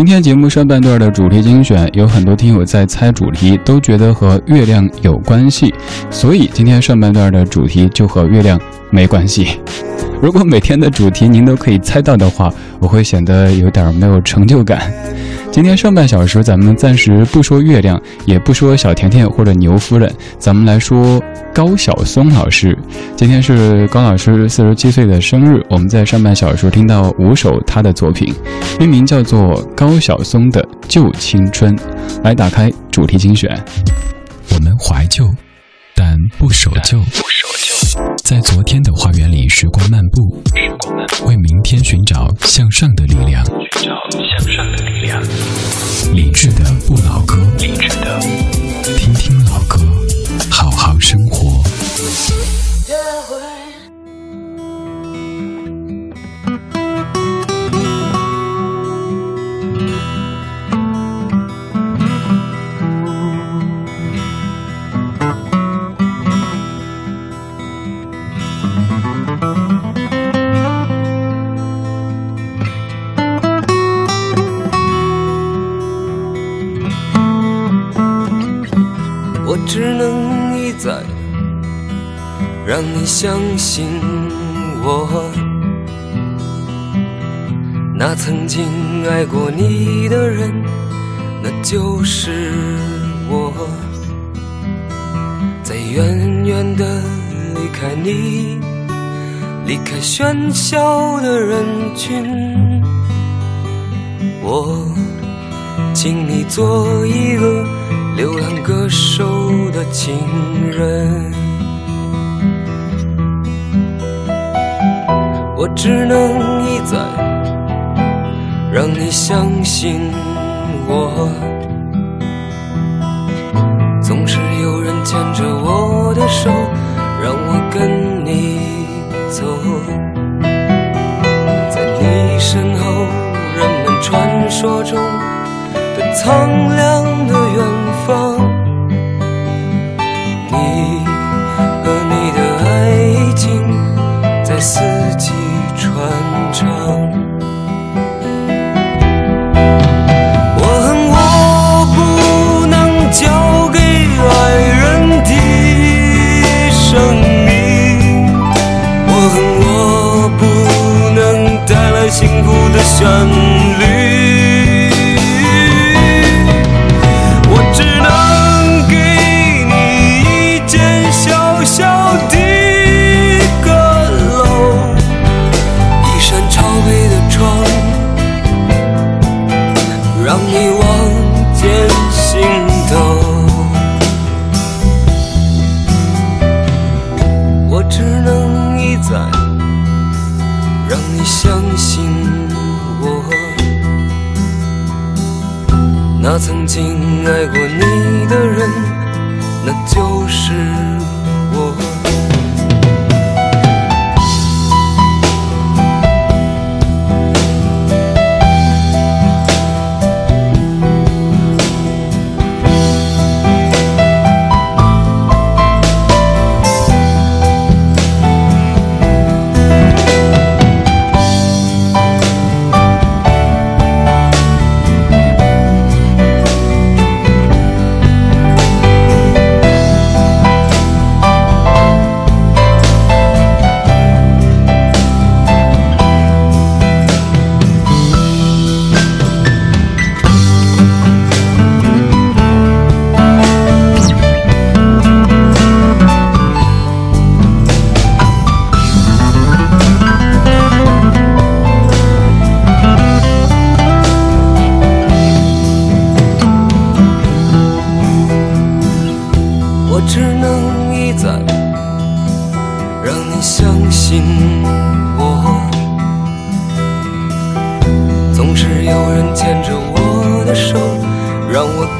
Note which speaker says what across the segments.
Speaker 1: 今天节目上半段的主题精选，有很多听友在猜主题，都觉得和月亮有关系，所以今天上半段的主题就和月亮没关系。如果每天的主题您都可以猜到的话，我会显得有点没有成就感。今天上半小时，咱们暂时不说月亮，也不说小甜甜或者牛夫人，咱们来说高晓松老师。今天是高老师四十七岁的生日，我们在上半小时听到五首他的作品，命名叫做高晓松的旧青春。来打开主题精选，
Speaker 2: 我们怀旧，但不守旧。在昨天的花园里，时光漫步，为明天寻找向上的力量。
Speaker 3: 寻找向上的力量。
Speaker 2: 理智的不老歌，
Speaker 3: 理智的，
Speaker 4: 相信我，那曾经爱过你的人，那就是我。在远远的离开你，离开喧嚣的人群，我请你做一个流浪歌手的情人。我只能一再让你相信我，总是有人牵着我的手，让我跟你走，在你身后，人们传说中的苍凉的远方，你和你的爱情在四季。唱。我恨我不能交给爱人的生命，我恨我不能带来幸福的旋律，你望见心头我只能一再让你相信我。那曾经爱过你的人那就是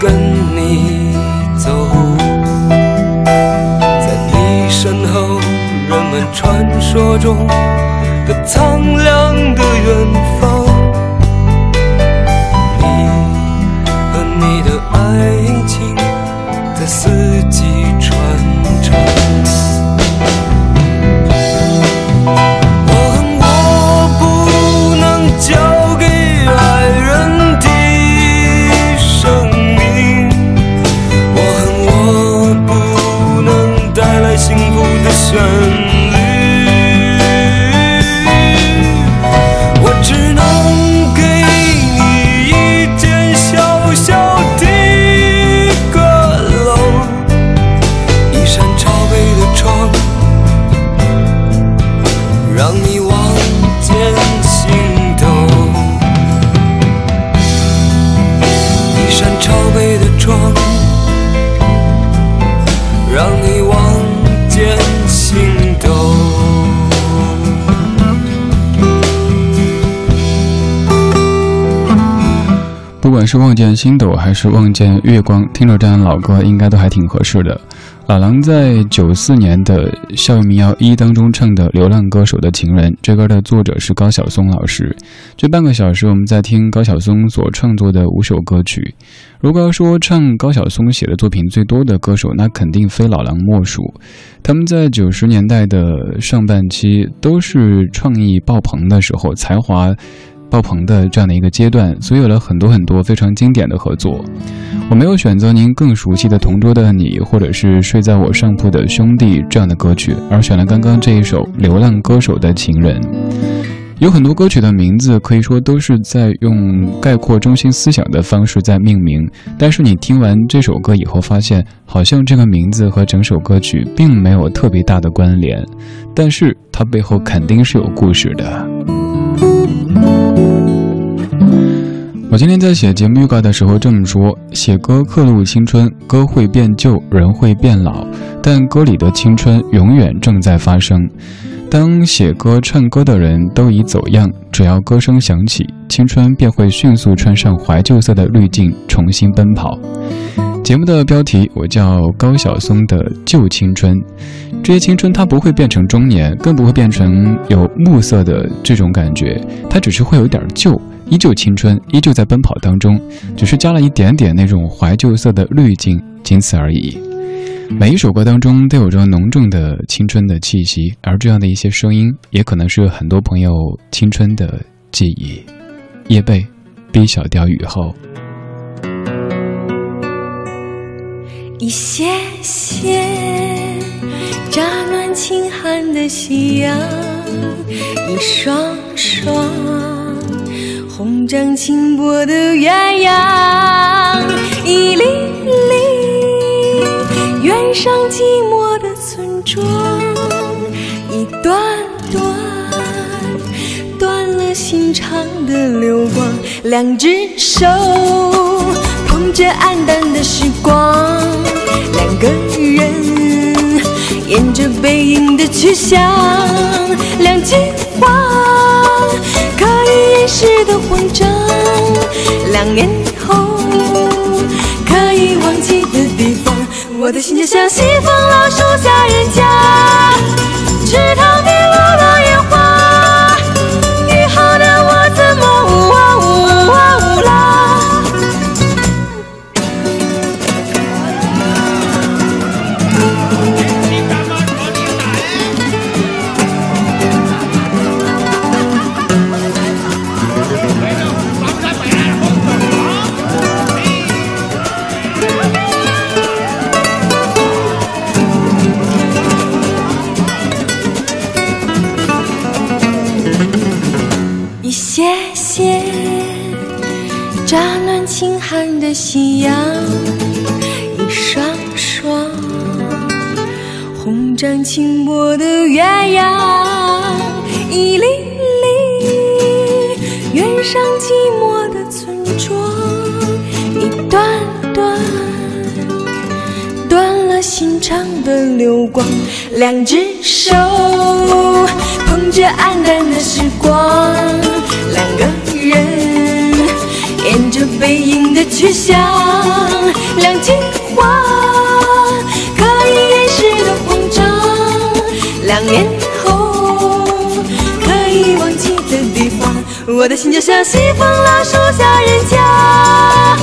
Speaker 4: 跟你走。在你
Speaker 5: 身后人们传说中的苍
Speaker 1: 凉的远方。是望见星斗还是望见月光，听着这样老歌应该都还挺合适的。老狼在九四年的《校园民谣一》当中唱的《流浪歌手的情人》，这歌的作者是高晓松老师。这半个小时我们在听高晓松所创作的五首歌曲。如果要说唱高晓松写的作品最多的歌手，那肯定非老狼莫属。他们在九十年代的上半期都是创意爆棚的时候，才华。爆棚的这样的一个阶段，所以有了很多很多非常经典的合作。我没有选择您更熟悉的《同桌的你》，或者是睡在我上铺的兄弟这样的歌曲，而选了刚刚这一首《流浪歌手的情人》。有很多歌曲的名字可以说都是在用概括中心思想的方式在命名，但是你听完这首歌以后，发现好像这个名字和整首歌曲并没有特别大的关联，但是它背后肯定是有故事的。我今天在写节目预告的时候这么说：写歌刻录青春，歌会变旧，人会变老，但歌里的青春永远正在发生。当写歌唱歌的人都已走样，只要歌声响起，青春便会迅速穿上怀旧色的滤镜，重新奔跑。节目的标题我叫高晓松的旧青春，这些青春它不会变成中年，更不会变成有暮色的这种感觉，它只是会有点旧。依旧青春，依旧在奔跑当中，只是加了一点点那种怀旧色的滤镜，仅此而已。每一首歌当中都有着浓重的青春的气息，而这样的一些声音，也可能是很多朋友青春的记忆。叶蓓，B 小调雨后。
Speaker 6: 一些些乍暖轻寒的夕阳，一双双。红掌轻拨的鸳鸯，一粒粒远上寂寞的村庄，一段段断了心肠的流光，两只手捧着黯淡的时光，两个人沿着背影的去向，两句话。可以掩饰的慌张，两年以后可以忘记的地方，我的心就像西风老树下人家，池塘看的夕阳，一双双红掌轻拨的鸳鸯，一粒粒远上寂寞的村庄，一段段断了心肠的流光，两只手捧着黯淡的时光，两个。着背影的去向，两句话可以掩饰的慌张，两年后可以忘记的地方，我的心就像西风老树下人家，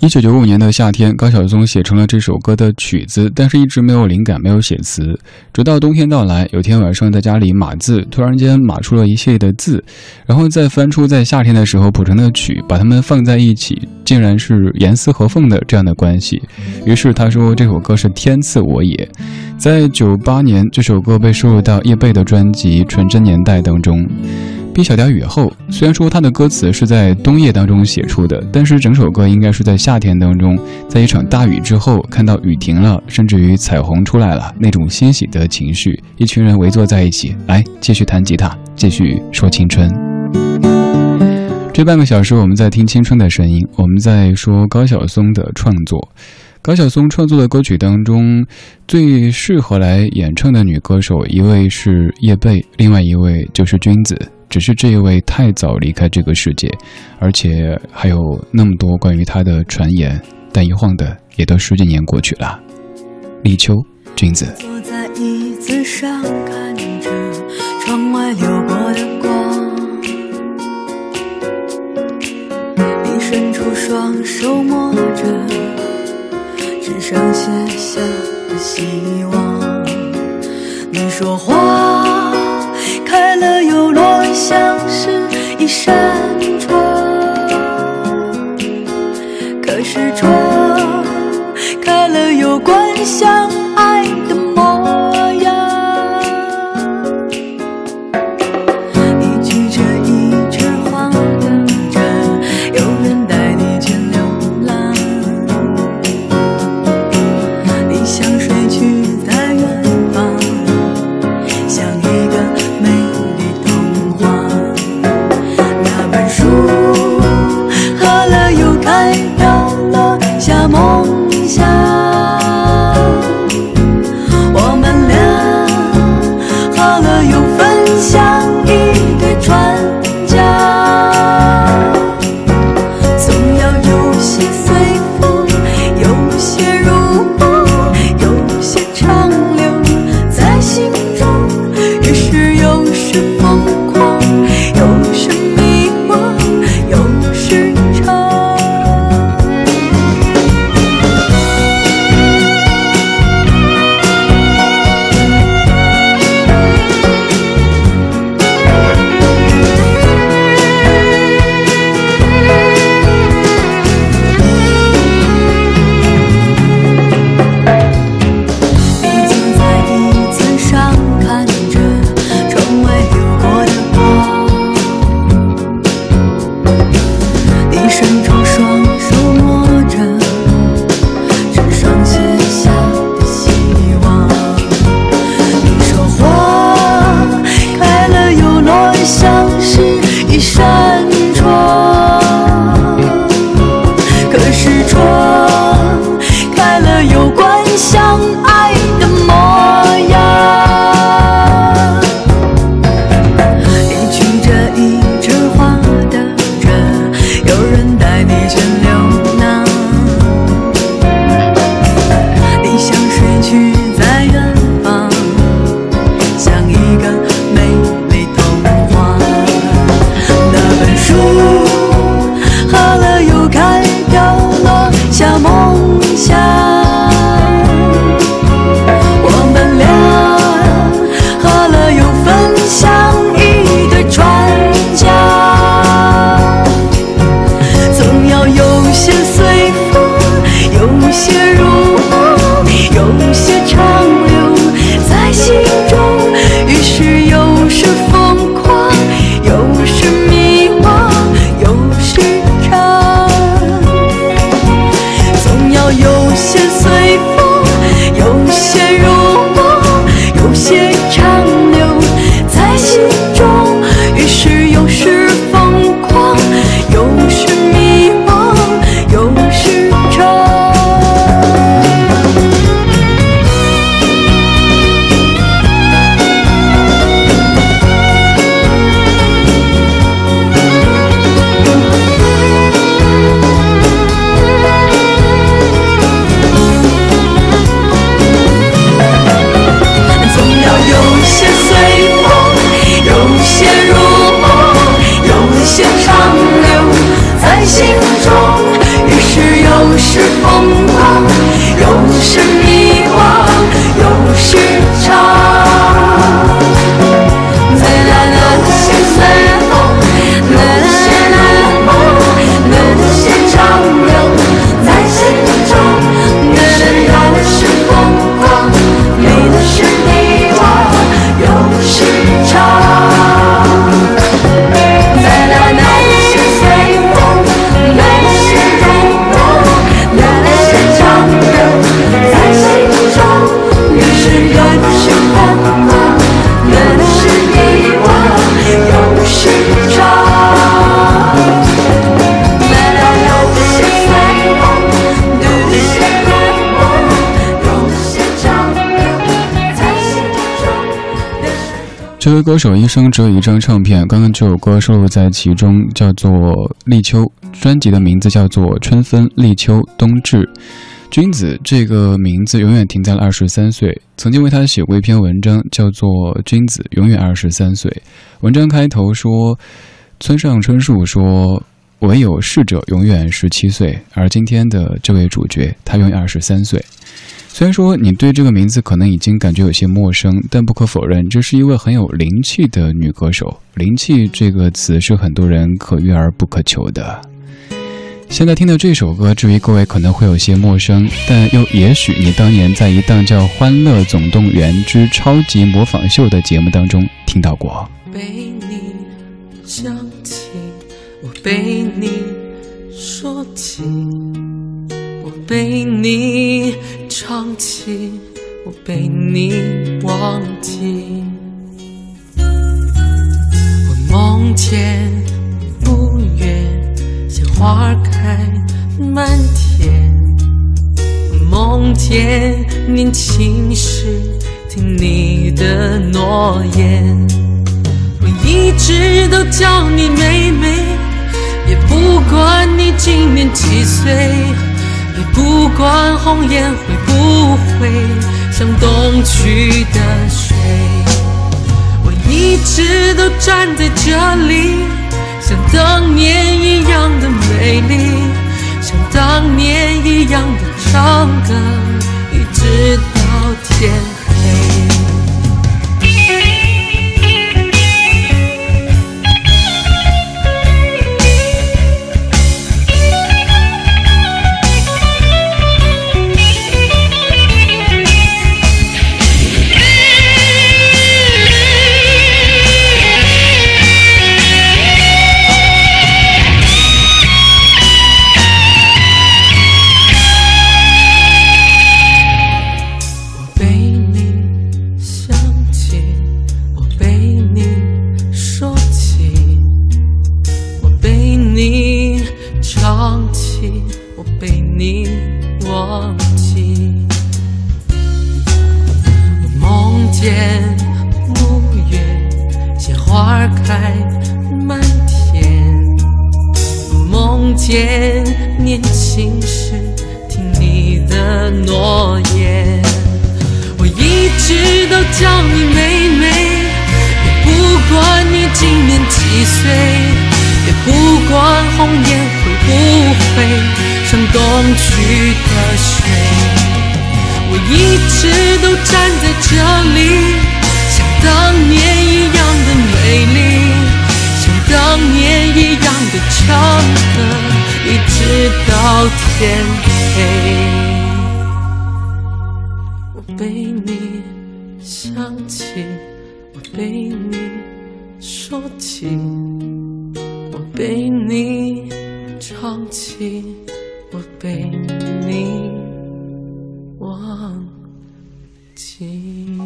Speaker 1: 一九九五年的夏天，高晓松写成了这首歌的曲子，但是一直没有灵感，没有写词。直到冬天到来，有天晚上在家里码字，突然间码出了一系列的字，然后再翻出在夏天的时候谱成的曲，把它们放在一起，竟然是严丝合缝的这样的关系。于是他说这首歌是天赐我也。在九八年，这首歌被收录到叶蓓的专辑《纯真年代》当中。碧小调雨后，虽然说它的歌词是在冬夜当中写出的，但是整首歌应该是在夏天当中，在一场大雨之后，看到雨停了，甚至于彩虹出来了，那种欣喜的情绪，一群人围坐在一起，来继续弹吉他，继续说青春。这半个小时我们在听青春的声音，我们在说高晓松的创作。高晓松创作的歌曲当中，最适合来演唱的女歌手，一位是叶蓓，另外一位就是君子。只是这一位太早离开这个世界，而且还有那么多关于他的传言，但一晃的也都十几年过去了。立秋，君子。
Speaker 6: 坐在椅子上看着窗外流过的光，你伸出双手摸着纸上写下的希望，你说花开了又。像是一扇
Speaker 1: 这位歌手一生只有一张唱片，刚刚这首歌收录在其中，叫做《立秋》，专辑的名字叫做《春分、立秋、冬至》。君子这个名字永远停在了二十三岁。曾经为他写过一篇文章，叫做《君子永远二十三岁》。文章开头说，村上春树说，唯有逝者永远十七岁，而今天的这位主角，他永远二十三岁。虽然说你对这个名字可能已经感觉有些陌生，但不可否认，这是一位很有灵气的女歌手。灵气这个词是很多人可遇而不可求的。现在听的这首歌，至于各位可能会有些陌生，但又也许你当年在一档叫《欢乐总动员之超级模仿秀》的节目当中听到过。
Speaker 5: 被你想起，我被你说起，被你唱起，我被你忘记。我梦见五月鲜花开满天，我梦见年轻时听你的诺言。我一直都叫你妹妹，也不管你今年几岁，你不管红颜会不会像东去的水。我一直都站在这里，像当年一样的美丽，像当年一样的唱歌，一直到天不管红颜会不会像东去的水。我一直都站在这里，像当年一样的美丽，像当年一样的唱歌，一直到天黑。我被你想起，我被你说起，被你唱起，我被你忘记。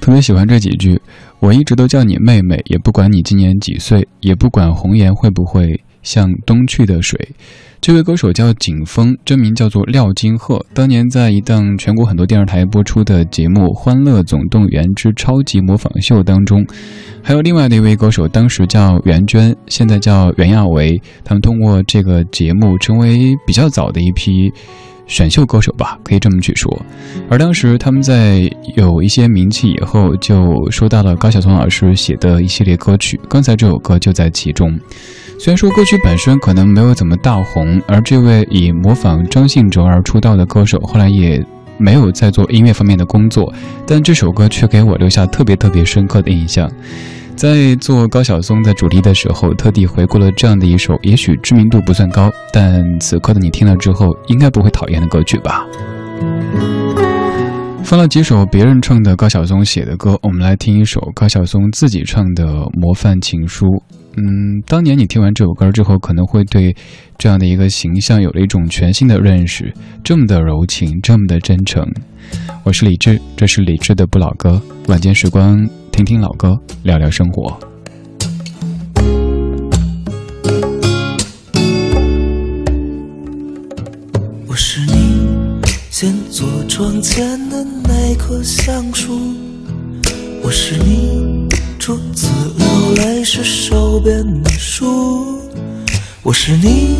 Speaker 1: 特别喜欢这几句，我一直都叫你妹妹，也不管你今年几岁，也不管红颜会不会像东去的水。这位歌手叫景峰，真名叫做廖金鹤。当年在一档全国很多电视台播出的节目《欢乐总动员之超级模仿秀》当中，还有另外的一位歌手，当时叫袁娟，现在叫袁娅维。他们通过这个节目成为比较早的一批。选秀歌手吧，可以这么去说。而当时他们在有一些名气以后，就收到了高晓松老师写的一系列歌曲。刚才这首歌就在其中。虽然说歌曲本身可能没有怎么大红，而这位以模仿张信哲而出道的歌手，后来也没有再做音乐方面的工作，但这首歌却给我留下特别特别深刻的印象。在做高晓松的主题的时候，特地回顾了这样的一首，也许知名度不算高，但此刻的你听了之后，应该不会讨厌的歌曲吧。放了几首别人唱的高晓松写的歌，我们来听一首高晓松自己唱的《模范情书》。嗯，当年你听完这首歌之后，可能会对这样的一个形象有了一种全新的认识，这么的柔情，这么的真诚。我是李志，这是李志的不老歌，晚间时光，听听老歌，聊聊生活。
Speaker 7: 我是你先坐窗前的那棵橡树，我是你初次流泪是手边的书，我是你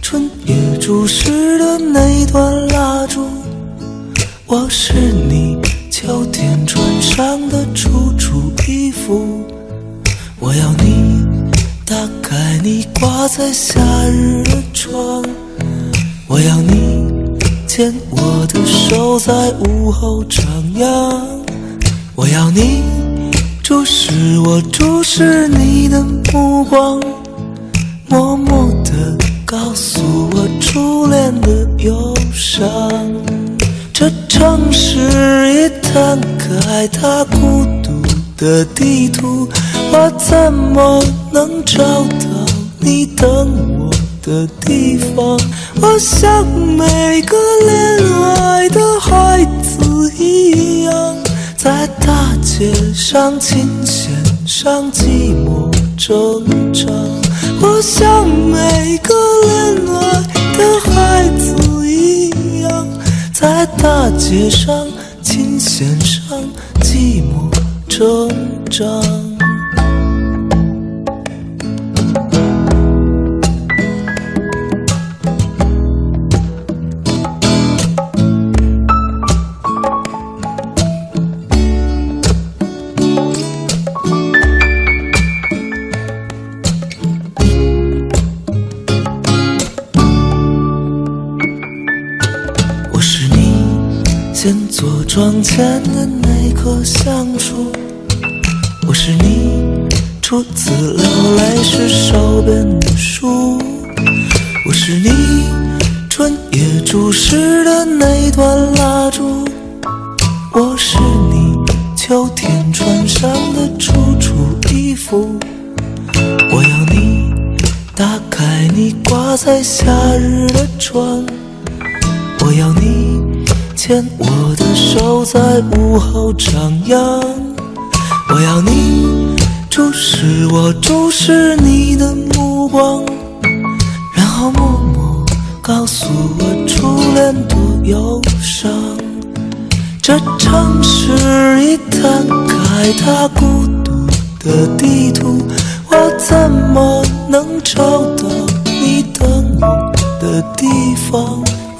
Speaker 7: 春夜注视的那一段蜡烛，我是你秋天穿上的楚楚衣服，我要你打开你挂在夏日的窗，我要你牵我的手在午后徜徉，我要你注视我注视你的目光，默默地告诉我初恋的忧伤。这城市一摊开它孤独的地图，我怎么能找到你等我的地方？我像每个恋爱的孩子一样，在街上琴弦上寂寞挣扎。我像每个恋爱的孩子一样。在大街上，琴弦上，寂寞挣扎。先坐窗前的那棵橡树，我是你初次流泪时手边的书，我是你春夜注视的那段蜡烛，我是你秋天穿上的楚楚衣服，我要你打开你挂在夏日的窗。我要你牵我的手在午后徜徉，我要你注视我注视你的目光，然后默默告诉我初恋多忧伤。这城市一摊开它孤独的地图，我怎么能找到你等我的地方？